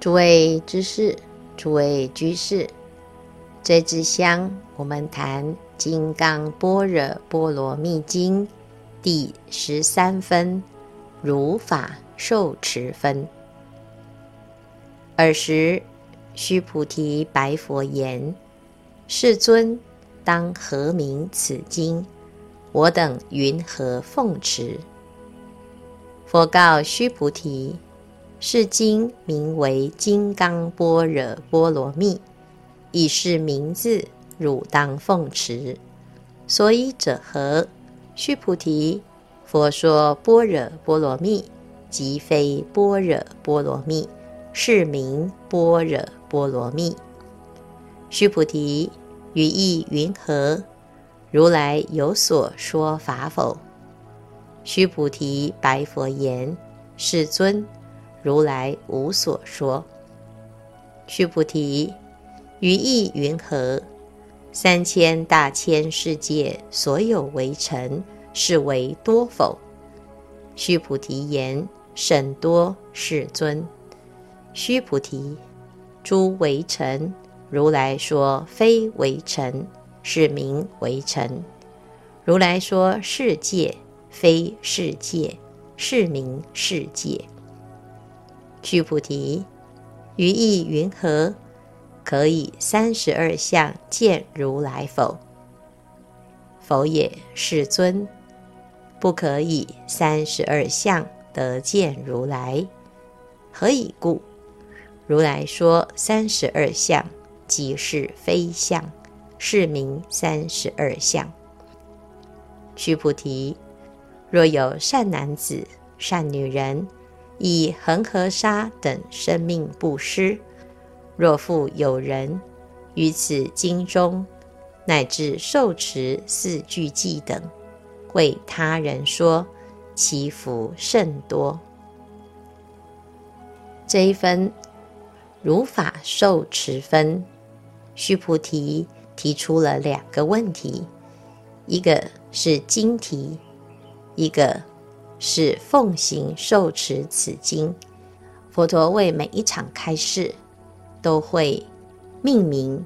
诸位知识，诸位居士，这支香我们谈《金刚般若波罗蜜经》第十三分，如法受持分。尔时，须菩提白佛言：“世尊，当何名此经？我等云何奉持？”佛告须菩提：“是经名为《金刚般若波罗蜜》，以是名字，汝当奉持。所以者何？须菩提，佛说般若波罗蜜，即非般若波罗蜜。”是名般若波罗蜜。须菩提，于意云何？如来有所说法否？须菩提白佛言：“世尊，如来无所说。”须菩提，于意云何？三千大千世界所有为尘，是为多否？须菩提言：“甚多，世尊。”须菩提，诸为尘，如来说非为尘，是名为尘；如来说世界，非世界，是名世界。须菩提，于意云何？可以三十二相见如来否？否也，世尊，不可以三十二相得见如来。何以故？如来说三十二相，即是非相，是名三十二相。须菩提，若有善男子、善女人，以恒河沙等生命布施；若复有人于此经中，乃至受持四句偈等，为他人说，其福甚多。这一分。如法受持分，须菩提提出了两个问题：一个是经题，一个是奉行受持此经。佛陀为每一场开示都会命名。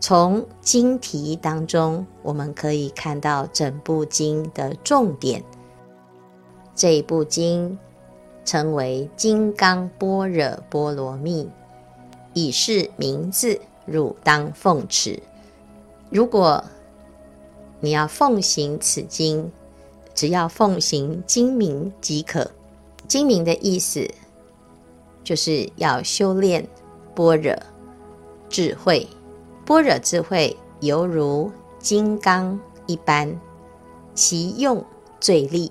从经题当中，我们可以看到整部经的重点。这一部经。称为金刚般若波罗蜜，以是名字，汝当奉持。如果你要奉行此经，只要奉行精明即可。精明的意思就是要修炼般若智慧，般若智慧犹如金刚一般，其用最利，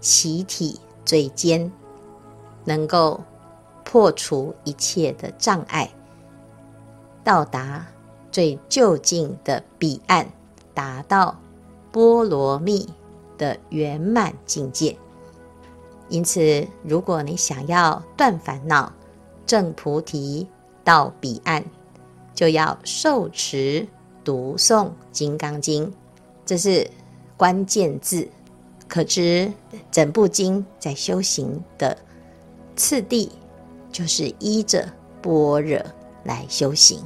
其体最坚。能够破除一切的障碍，到达最究竟的彼岸，达到波罗蜜的圆满境界。因此，如果你想要断烦恼、证菩提、到彼岸，就要受持读诵《金刚经》，这是关键字。可知整部经在修行的。次第就是依着般若来修行，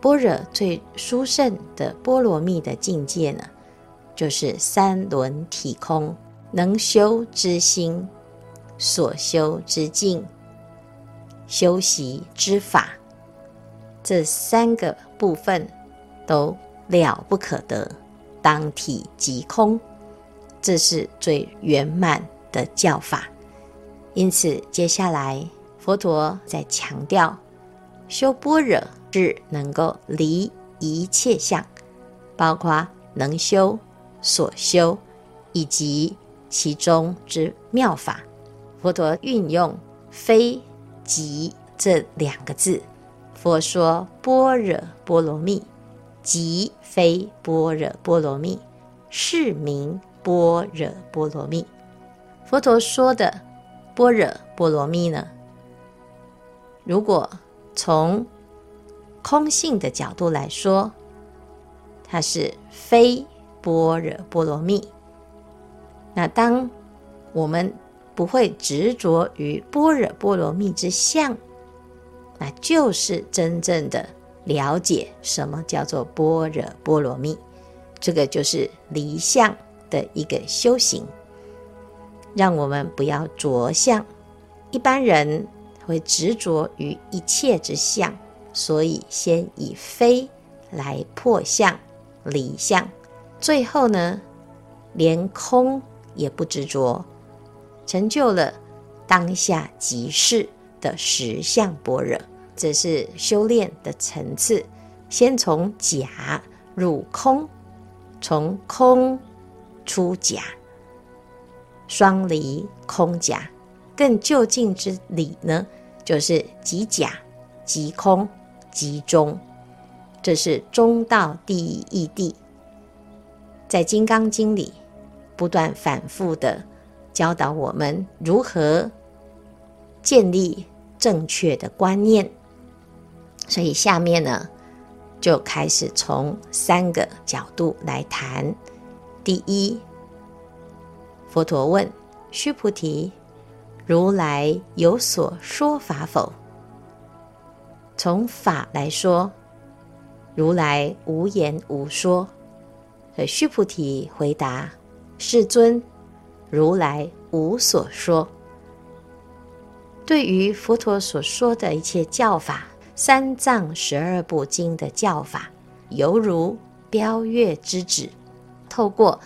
般若最殊胜的波罗蜜的境界呢，就是三轮体空，能修之心，所修之境，修习之法，这三个部分都了不可得，当体即空，这是最圆满的教法。因此，接下来佛陀在强调，修般若是能够离一切相，包括能修、所修以及其中之妙法。佛陀运用“非即”这两个字，佛说般若波罗蜜，即非般若波罗蜜，是名般若波罗蜜。佛陀说的。般若波罗蜜呢？如果从空性的角度来说，它是非般若波罗蜜。那当我们不会执着于般若波罗蜜之相，那就是真正的了解什么叫做般若波罗蜜。这个就是离相的一个修行，让我们不要着相。一般人会执着于一切之相，所以先以非来破相、离相，最后呢，连空也不执着，成就了当下即是的实相般若。这是修炼的层次，先从假入空。从空出假，双离空假，更究竟之理呢，就是即假即空即中，这是中道第一义谛。在《金刚经》里，不断反复的教导我们如何建立正确的观念。所以下面呢，就开始从三个角度来谈。第一，佛陀问须菩提：“如来有所说法否？”从法来说，如来无言无说。呃须菩提回答：“世尊，如来无所说。”对于佛陀所说的一切教法。三藏十二部经的教法，犹如标月之指，透过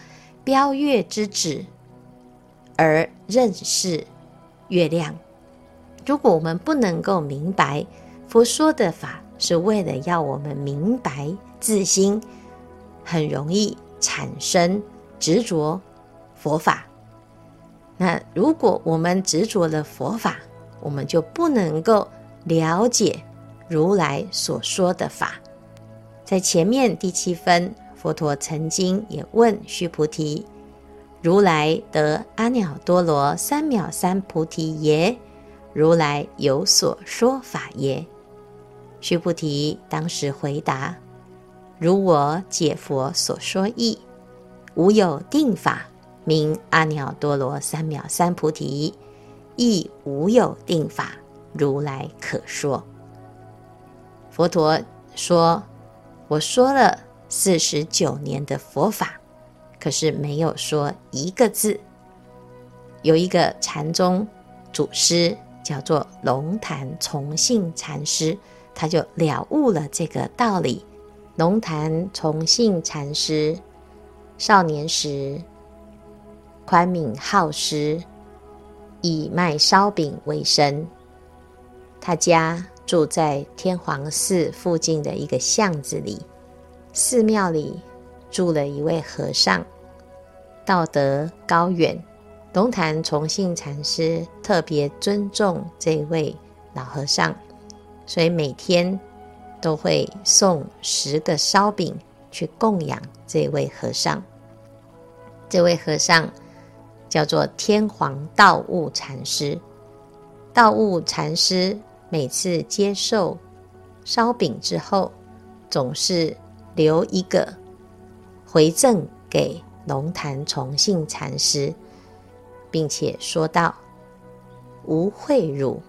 标月之指而认识月亮。如果我们不能够明白佛说的法是为了要我们明白自心，很容易产生执着佛法。那如果我们执着了佛法，我们就不能够了解。如来所说的法，在前面第七分，佛陀曾经也问须菩提：“如来得阿耨多罗三藐三菩提耶？如来有所说法耶？”须菩提当时回答：“如我解佛所说义，无有定法名阿耨多罗三藐三菩提，亦无有定法如来可说。”佛陀说：“我说了四十九年的佛法，可是没有说一个字。”有一个禅宗祖师叫做龙潭崇信禅师，他就了悟了这个道理。龙潭崇信禅师少年时宽敏好施，以卖烧饼为生，他家。住在天皇寺附近的一个巷子里，寺庙里住了一位和尚，道德高远。龙潭崇信禅师特别尊重这位老和尚，所以每天都会送十个烧饼去供养这位和尚。这位和尚叫做天皇道悟禅师，道悟禅师。每次接受烧饼之后，总是留一个回赠给龙潭崇信禅师，并且说道：“吾贿汝，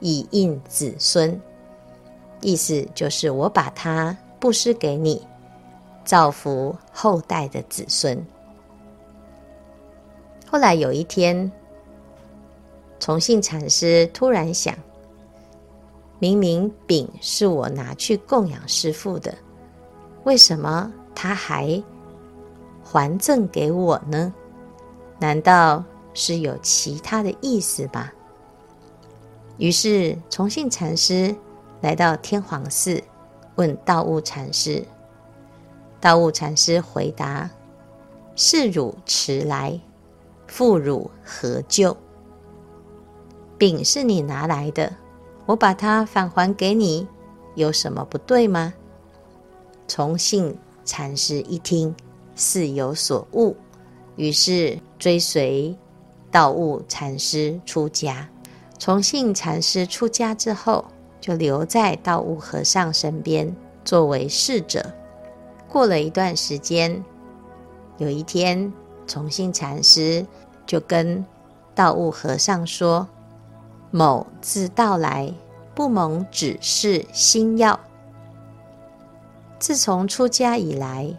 以应子孙。”意思就是我把它布施给你，造福后代的子孙。后来有一天，崇信禅师突然想。明明饼是我拿去供养师父的，为什么他还还赠给我呢？难道是有其他的意思吗？于是崇信禅师来到天皇寺，问道悟禅师。道悟禅师回答：“是汝迟来，复汝何咎？饼是你拿来的。”我把它返还给你，有什么不对吗？崇信禅师一听，似有所悟，于是追随道悟禅师出家。崇信禅师出家之后，就留在道悟和尚身边，作为侍者。过了一段时间，有一天，崇信禅师就跟道悟和尚说。某自到来，不蒙指示心要。自从出家以来，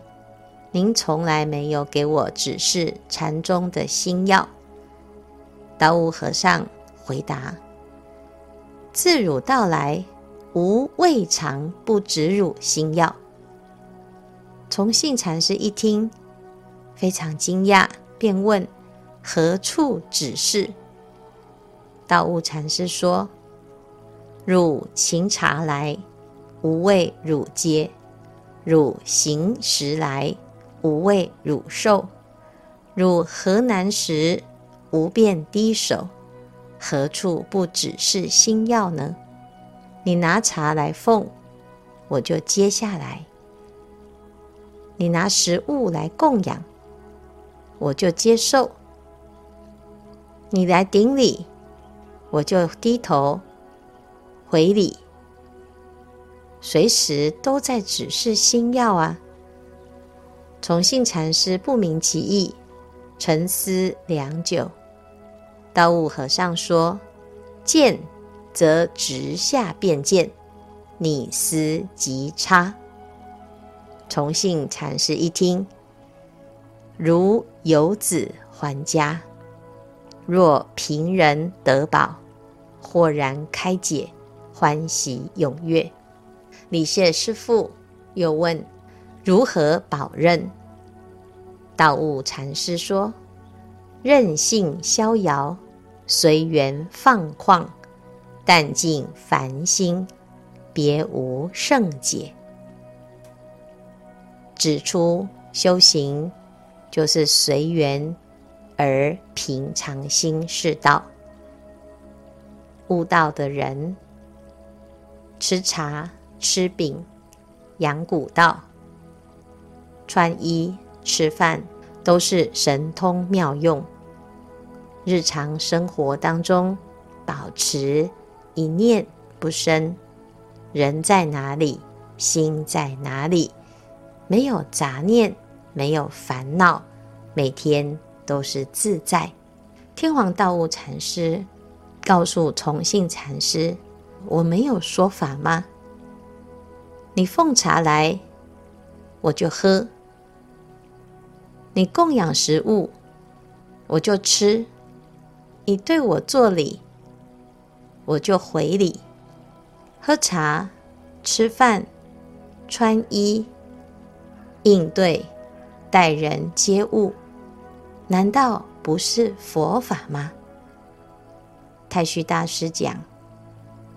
您从来没有给我指示禅宗的心要。道悟和尚回答：“自汝到来，吾未尝不指汝心要。”崇信禅师一听，非常惊讶，便问：“何处指示？”道悟禅师说：“汝勤茶来，吾为汝接；汝行食来，吾为汝受；汝何难时，吾便低首。何处不指示心要呢？你拿茶来奉，我就接下来；你拿食物来供养，我就接受；你来顶礼。”我就低头回礼，随时都在指示心要啊。崇信禅师不明其意，沉思良久。道悟和尚说：“见则直下便见，你思即差。”崇信禅师一听，如游子还家，若贫人得宝。豁然开解，欢喜踊跃。李谢师父，又问如何保任？道悟禅师说：“任性逍遥，随缘放旷，淡尽凡心，别无圣解。”指出修行就是随缘而平常心是道。悟道的人，吃茶、吃饼、养古道、穿衣、吃饭，都是神通妙用。日常生活当中，保持一念不生，人在哪里，心在哪里，没有杂念，没有烦恼，每天都是自在。天皇道悟禅师。告诉崇信禅师：“我没有说法吗？你奉茶来，我就喝；你供养食物，我就吃；你对我作礼，我就回礼。喝茶、吃饭、穿衣、应对、待人接物，难道不是佛法吗？”太虚大师讲：“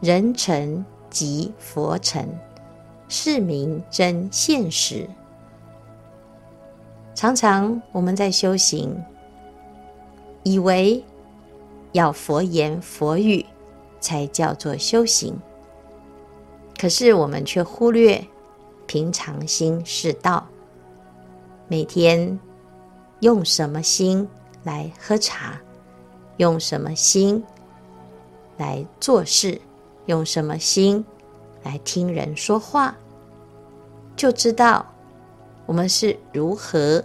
人成即佛成，是名真现实。”常常我们在修行，以为要佛言佛语才叫做修行，可是我们却忽略平常心是道。每天用什么心来喝茶？用什么心？来做事，用什么心来听人说话，就知道我们是如何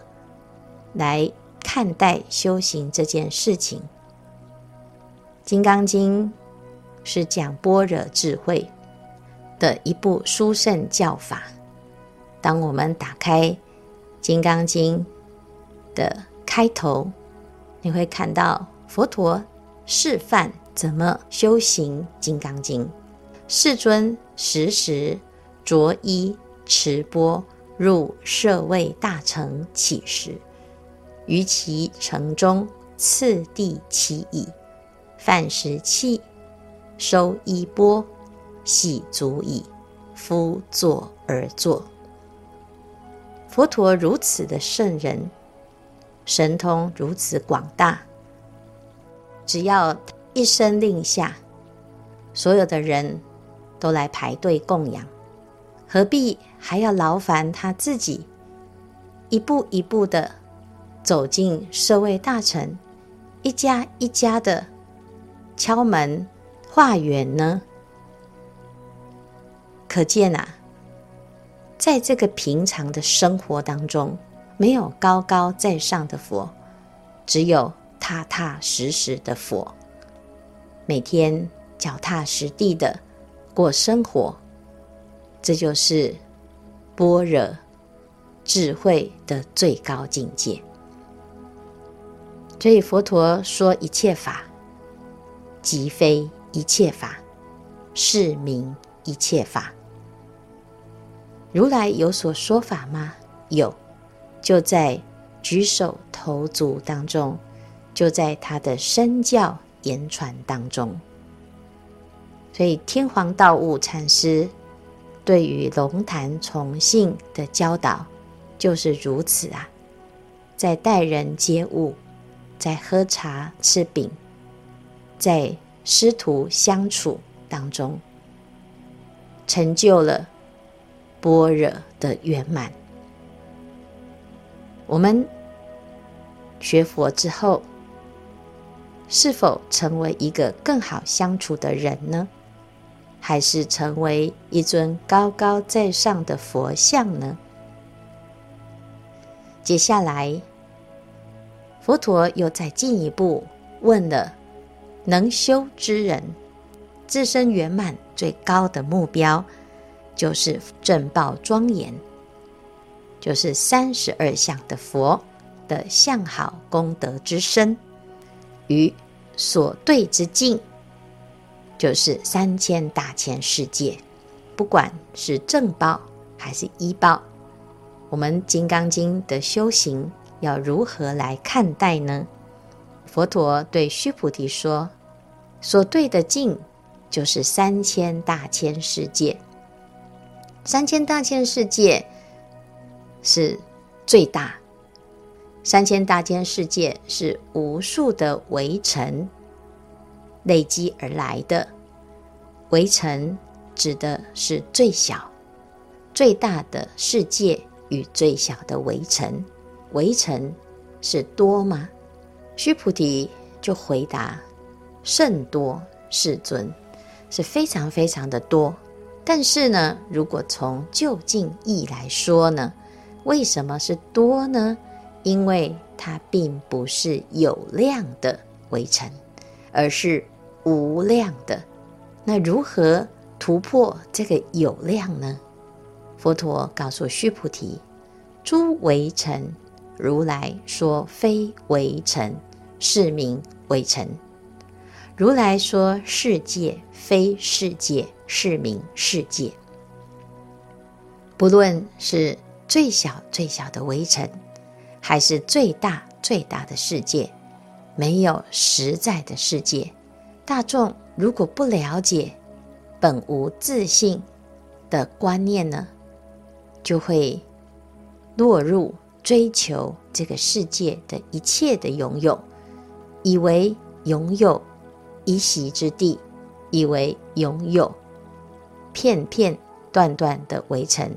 来看待修行这件事情。《金刚经》是讲般若智慧的一部殊胜教法。当我们打开《金刚经》的开头，你会看到佛陀示范。怎么修行《金刚经》？世尊时时着衣持钵入舍卫大城乞食，于其城中次第乞已，饭食器，收衣钵，洗足已，敷座而坐。佛陀如此的圣人，神通如此广大，只要。一声令下，所有的人都来排队供养，何必还要劳烦他自己一步一步的走进社会大臣，一家一家的敲门化缘呢？可见啊，在这个平常的生活当中，没有高高在上的佛，只有踏踏实实的佛。每天脚踏实地的过生活，这就是般若智慧的最高境界。所以佛陀说一切法，即非一切法，是名一切法。如来有所说法吗？有，就在举手投足当中，就在他的身教言传当中。所以天皇道悟禅师对于龙潭崇信的教导就是如此啊，在待人接物。在喝茶吃饼，在师徒相处当中，成就了般若的圆满。我们学佛之后，是否成为一个更好相处的人呢？还是成为一尊高高在上的佛像呢？接下来。佛陀又再进一步问了：能修之人，自身圆满最高的目标，就是正报庄严，就是三十二相的佛的相好功德之身，与所对之境，就是三千大千世界，不管是正报还是依报，我们《金刚经》的修行。要如何来看待呢？佛陀对须菩提说：“所对的境，就是三千大千世界。三千大千世界是最大，三千大千世界是无数的微尘累积而来的。微尘指的是最小、最大的世界与最小的微尘。”微尘是多吗？须菩提就回答：甚多，世尊，是非常非常的多。但是呢，如果从究竟义来说呢，为什么是多呢？因为它并不是有量的微尘，而是无量的。那如何突破这个有量呢？佛陀告诉须菩提：诸微尘。如来说非微尘，是名微尘；如来说世界非世界，是名世界。不论是最小最小的微尘，还是最大最大的世界，没有实在的世界。大众如果不了解本无自性的观念呢，就会落入。追求这个世界的一切的拥有，以为拥有一席之地，以为拥有片片段段的围城，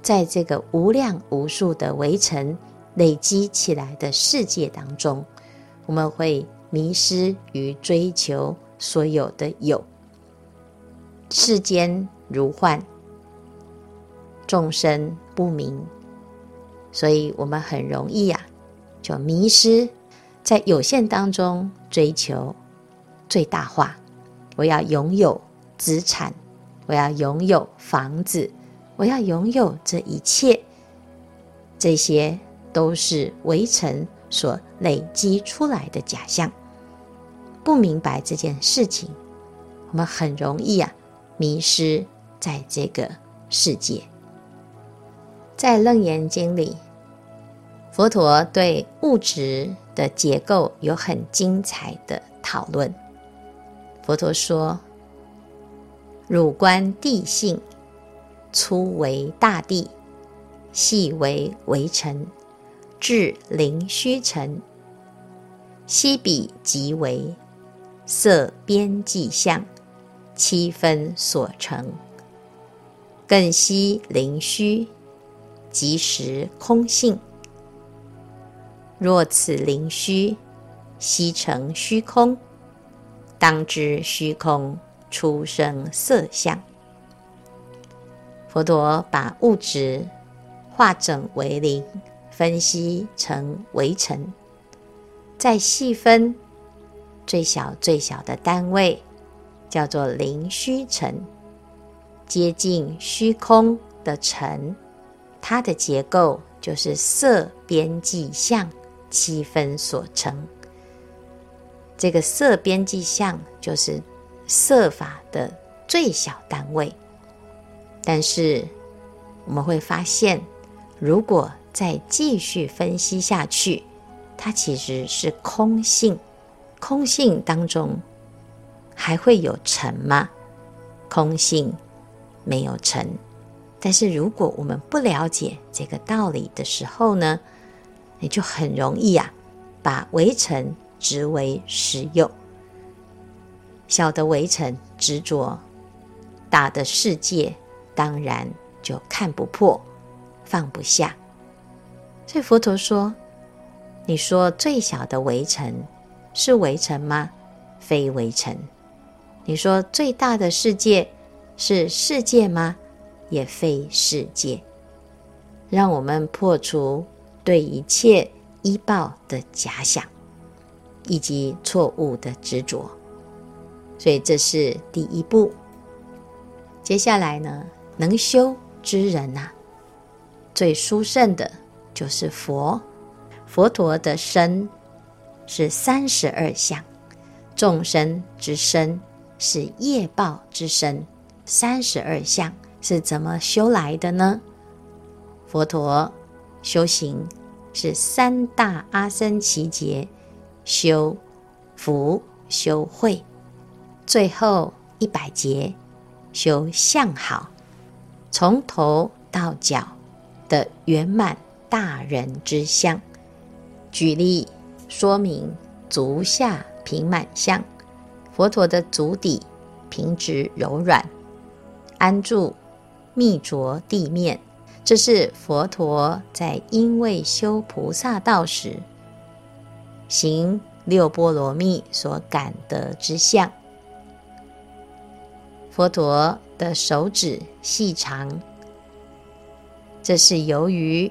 在这个无量无数的围城累积起来的世界当中，我们会迷失于追求所有的有。世间如幻，众生不明。所以我们很容易呀、啊，就迷失在有限当中，追求最大化。我要拥有资产，我要拥有房子，我要拥有这一切，这些都是围城所累积出来的假象。不明白这件事情，我们很容易啊，迷失在这个世界。在《楞严经》里，佛陀对物质的结构有很精彩的讨论。佛陀说：“汝观地性，粗为大地，细为微尘，至灵虚尘，悉彼即为色边际相，七分所成，更悉灵虚。”即实空性，若此灵虚悉成虚空，当知虚空出生色相。佛陀把物质化整为零，分析成微尘，再细分最小最小的单位，叫做灵虚尘，接近虚空的尘，它的结构就是色边际相七分所成。这个色边际相就是色法的最小单位。但是我们会发现，如果再继续分析下去，它其实是空性。空性当中还会有尘吗？空性没有尘。但是如果我们不了解这个道理的时候呢，你就很容易啊，把围城执为实有，小的围城执着，大的世界当然就看不破、放不下。所以佛陀说：“你说最小的围城是围城吗？非围城。你说最大的世界是世界吗？”也非世界，让我们破除对一切依报的假想，以及错误的执着。所以这是第一步。接下来呢，能修之人呐、最殊胜的就是佛。佛陀的身是三十二相，众生之身是业报之身，三十二相。是怎么修来的呢？佛陀修行是三大阿僧祇劫，修福、修慧，最后一百劫修相好，从头到脚的圆满大人之相。举例说明足下平满相，佛陀的足底平直柔软，安住。密着地面，这是佛陀在因为修菩萨道时行六波罗蜜所感得之相。佛陀的手指细长，这是由于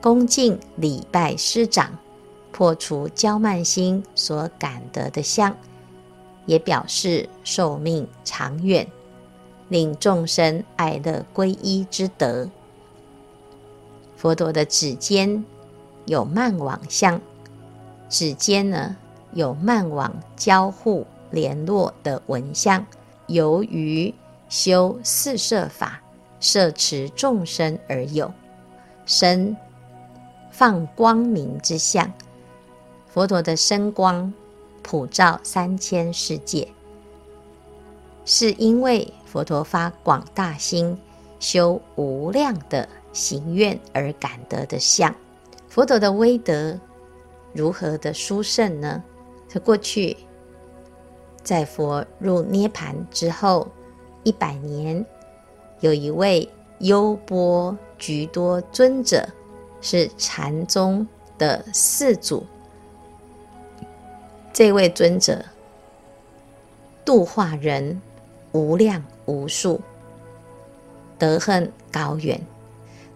恭敬礼拜师长，破除骄慢心所感得的相，也表示寿命长远。令众生爱乐皈依之德。佛陀的指尖有曼网相，指尖呢有曼网交互联络的纹相。由于修四摄法，摄持众生而有，身放光明之相。佛陀的身光普照三千世界，是因为。佛陀发广大心，修无量的行愿而感得的相。佛陀的威德如何的殊胜呢？在过去，在佛入涅槃之后一百年，有一位优波橘多尊者，是禅宗的四祖。这位尊者度化人无量。无数德行高远，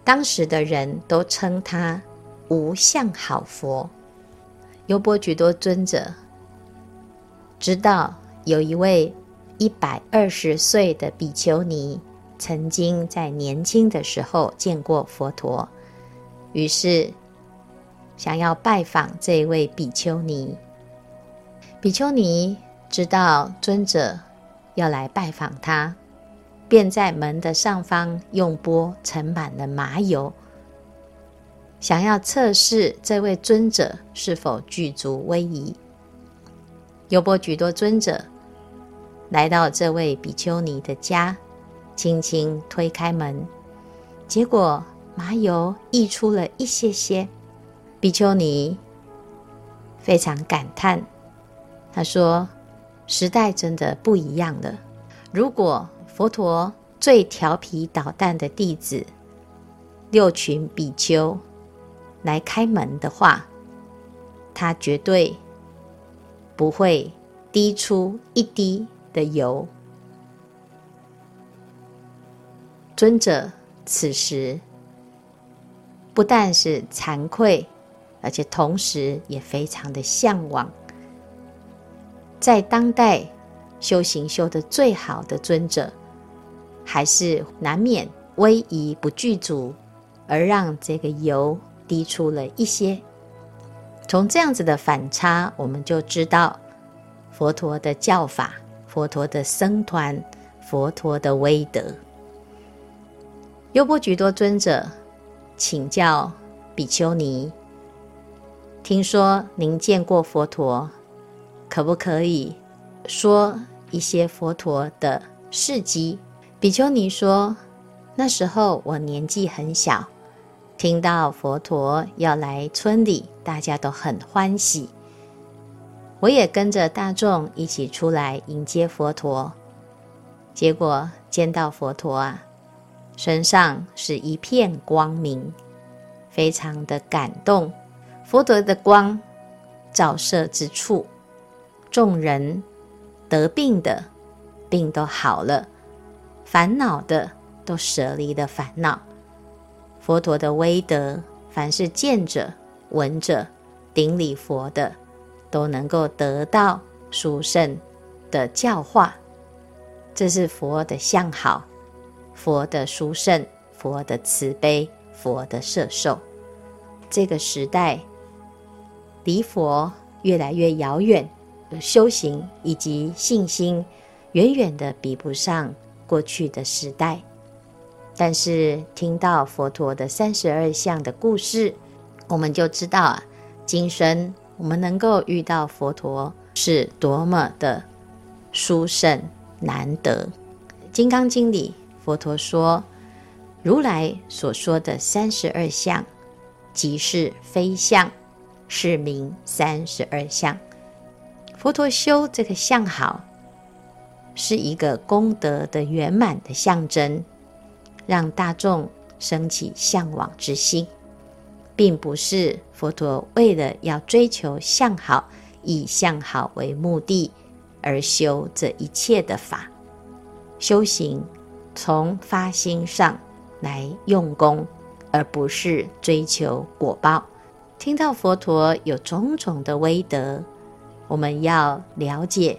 当时的人都称他无相好佛。优波橘多尊者知道有一位一百二十岁的比丘尼曾经在年轻的时候见过佛陀，于是想要拜访这位比丘尼。比丘尼知道尊者要来拜访他。便在门的上方用钵盛满了麻油，想要测试这位尊者是否具足威仪。优波橘多尊者来到这位比丘尼的家，轻轻推开门，结果麻油溢出了一些些。比丘尼非常感叹，他说：“时代真的不一样了。如果……”佛陀最调皮捣蛋的弟子六群比丘来开门的话，他绝对不会滴出一滴的油。尊者此时不但是惭愧，而且同时也非常的向往，在当代修行修的最好的尊者。还是难免威仪不具足，而让这个油滴出了一些。从这样子的反差，我们就知道佛陀的教法、佛陀的僧团、佛陀的威德。优波橘多尊者请教比丘尼：“听说您见过佛陀，可不可以说一些佛陀的事迹？”比丘尼说：“那时候我年纪很小。”听到佛陀要来村里，大家都很欢喜。我也跟着大众一起出来迎接佛陀。结果见到佛陀啊，身上是一片光明，非常的感动。佛陀的光照射之处，众人得病的病都好了，烦恼的都舍离了烦恼。佛陀的威德，凡是见者、闻者、顶礼佛的，都能够得到殊胜的教化。这是佛的相好，佛的殊胜，佛的慈悲，佛的摄受。这个时代离佛越来越遥远，修行以及信心远远的比不上过去的时代。但是听到佛陀的三十二相的故事，我们就知道啊，今生我们能够遇到佛陀是多么的殊胜难得。《金刚经》里佛陀说，如来所说的三十二相，即是非相，是名三十二相。佛陀修这个相好，是一个功德的圆满的象征。让大众生起向往之心，并不是佛陀为了要追求相好，以相好为目的而修这一切的法。修行从发心上来用功，而不是追求果报。听到佛陀有种种的威德，我们要了解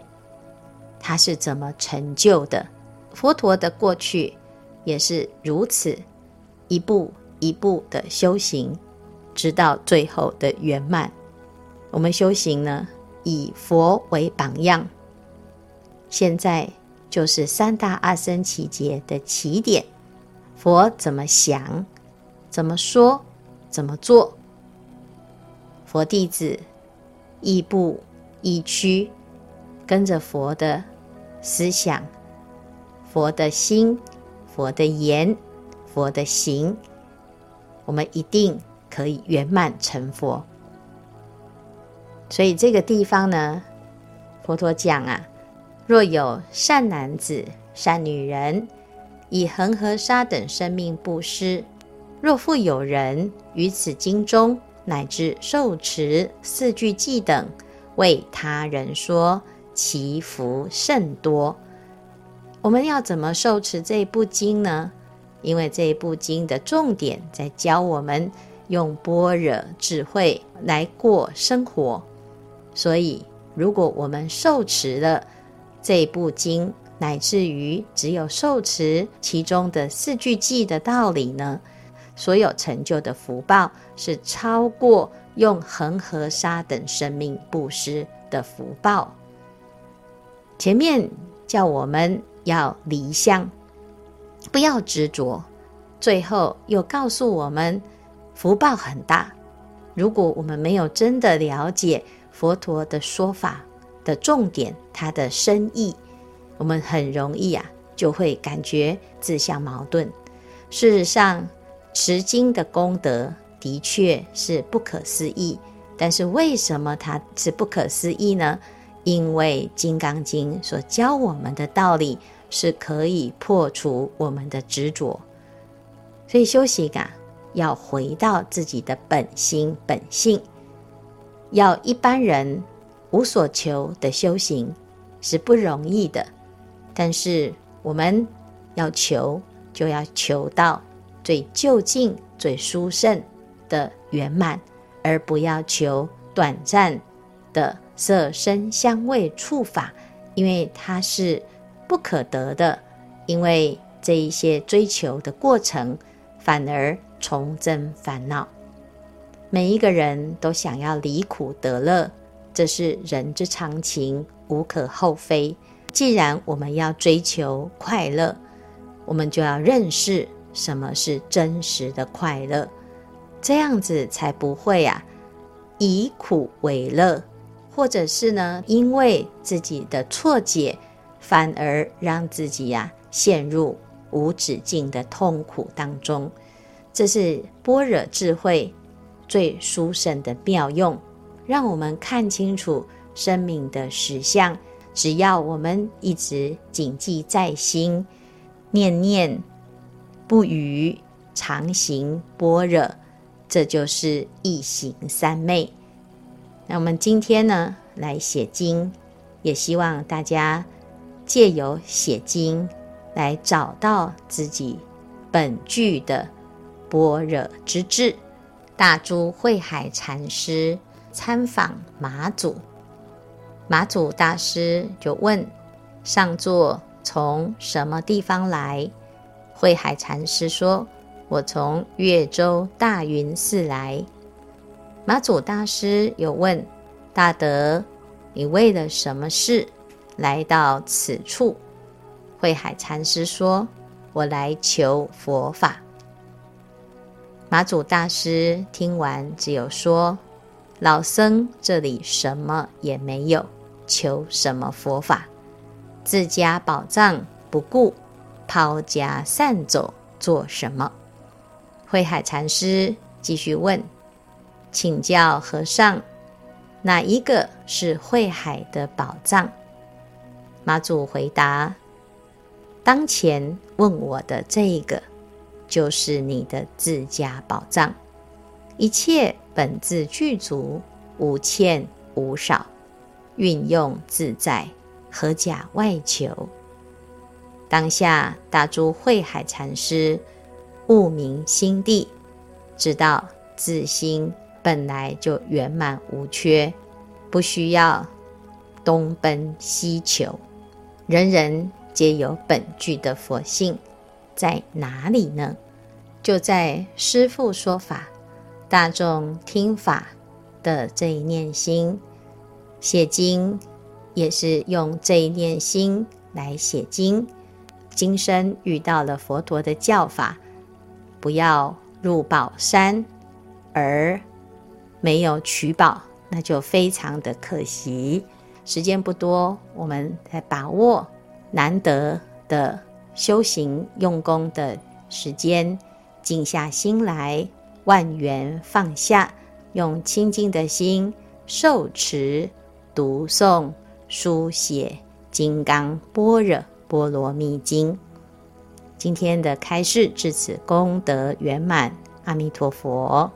他是怎么成就的。佛陀的过去。也是如此，一步一步的修行，直到最后的圆满。我们修行呢，以佛为榜样。现在就是三大阿僧只劫的起点。佛怎么想，怎么说，怎么做，佛弟子亦步亦趋，跟着佛的思想，佛的心。佛的言，佛的行，我们一定可以圆满成佛。所以这个地方呢，佛陀讲啊，若有善男子、善女人，以恒河沙等生命布施；若复有人于此经中乃至受持四句偈等，为他人说，其福甚多。我们要怎么受持这部经呢？因为这部经的重点在教我们用般若智慧来过生活，所以如果我们受持了这部经，乃至于只有受持其中的四句偈的道理呢，所有成就的福报是超过用恒河沙等生命布施的福报。前面叫我们。要离相，不要执着。最后又告诉我们，福报很大。如果我们没有真的了解佛陀的说法的重点，他的深意，我们很容易啊，就会感觉自相矛盾。事实上，持经的功德的确是不可思议。但是为什么它是不可思议呢？因为《金刚经》所教我们的道理。是可以破除我们的执着，所以修行啊，要回到自己的本心本性。要一般人无所求的修行是不容易的，但是我们要求，就要求到最究竟、最殊胜的圆满，而不要求短暂的色声香味触法，因为它是。不可得的，因为这一些追求的过程，反而重增烦恼。每一个人都想要离苦得乐，这是人之常情，无可厚非。既然我们要追求快乐，我们就要认识什么是真实的快乐，这样子才不会啊以苦为乐，或者是呢因为自己的错解，反而让自己呀、啊、陷入无止境的痛苦当中。这是般若智慧。最殊胜的妙用，让我们看清楚生命的实相。只要我们一直谨记在心，念念不渝，常行般若，这就是一行三昧。那我们今天呢，来写经，也希望大家借由写经来找到自己本具的般若之智。大珠慧海禅师参访马祖，马祖大师就问上座从什么地方来？慧海禅师说：“我从越州大云寺来。”马祖大师有问大德：“你为了什么事来到此处？”慧海禅师说：“我来求佛法。”马祖大师听完，只有说：“老僧这里什么也没有，求什么佛法？自家宝藏不顾，抛家散走做什么？”慧海禅师继续问：“请教和尚，哪一个是慧海的宝藏？”马祖回答：“当前问我的这一个。”就是你的自家宝藏，一切本自具足，无欠无少，运用自在，何假外求？当下大珠慧海禅师悟明心地，知道自心本来就圆满无缺，不需要东奔西求。人人皆有本具的佛性。在哪里呢？就在师父说法、大众听法的这一念心，写经也是用这一念心来写经。今生遇到了佛陀的教法，不要入宝山而没有取宝，那就非常的可惜。时间不多，我们来把握难得的。修行用功的时间，静下心来，万缘放下，用清净的心受持、读诵、书写《金刚般若波罗蜜经》。今天的开示至此功德圆满，阿弥陀佛。